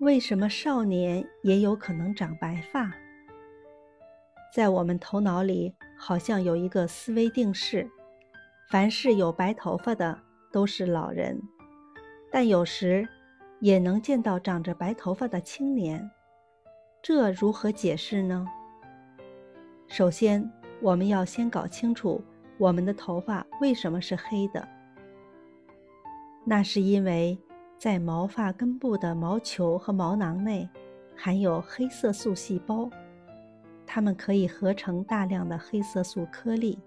为什么少年也有可能长白发？在我们头脑里，好像有一个思维定式：凡是有白头发的都是老人，但有时也能见到长着白头发的青年。这如何解释呢？首先，我们要先搞清楚我们的头发为什么是黑的。那是因为。在毛发根部的毛球和毛囊内，含有黑色素细胞，它们可以合成大量的黑色素颗粒，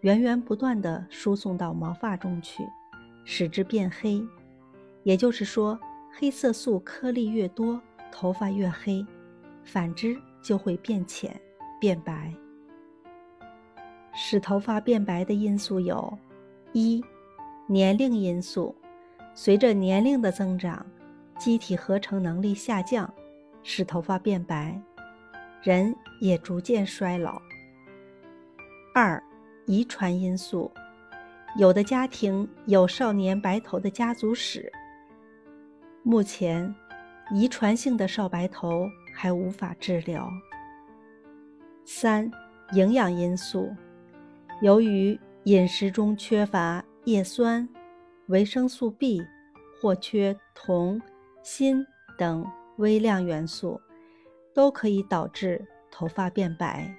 源源不断地输送到毛发中去，使之变黑。也就是说，黑色素颗粒越多，头发越黑；反之就会变浅、变白。使头发变白的因素有：一、年龄因素。随着年龄的增长，机体合成能力下降，使头发变白，人也逐渐衰老。二、遗传因素，有的家庭有少年白头的家族史。目前，遗传性的少白头还无法治疗。三、营养因素，由于饮食中缺乏叶酸。维生素 B 或缺铜、锌等微量元素，都可以导致头发变白，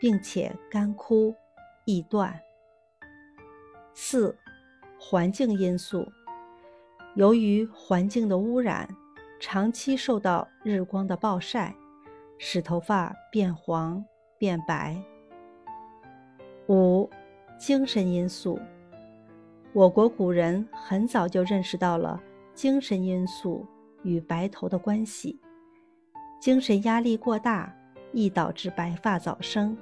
并且干枯、易断。四、环境因素，由于环境的污染，长期受到日光的暴晒，使头发变黄、变白。五、精神因素。我国古人很早就认识到了精神因素与白头的关系，精神压力过大易导致白发早生。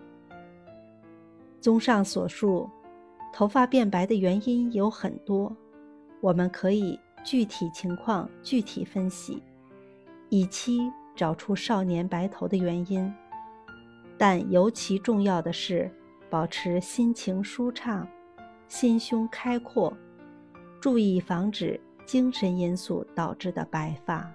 综上所述，头发变白的原因有很多，我们可以具体情况具体分析，以期找出少年白头的原因。但尤其重要的是，保持心情舒畅。心胸开阔，注意防止精神因素导致的白发。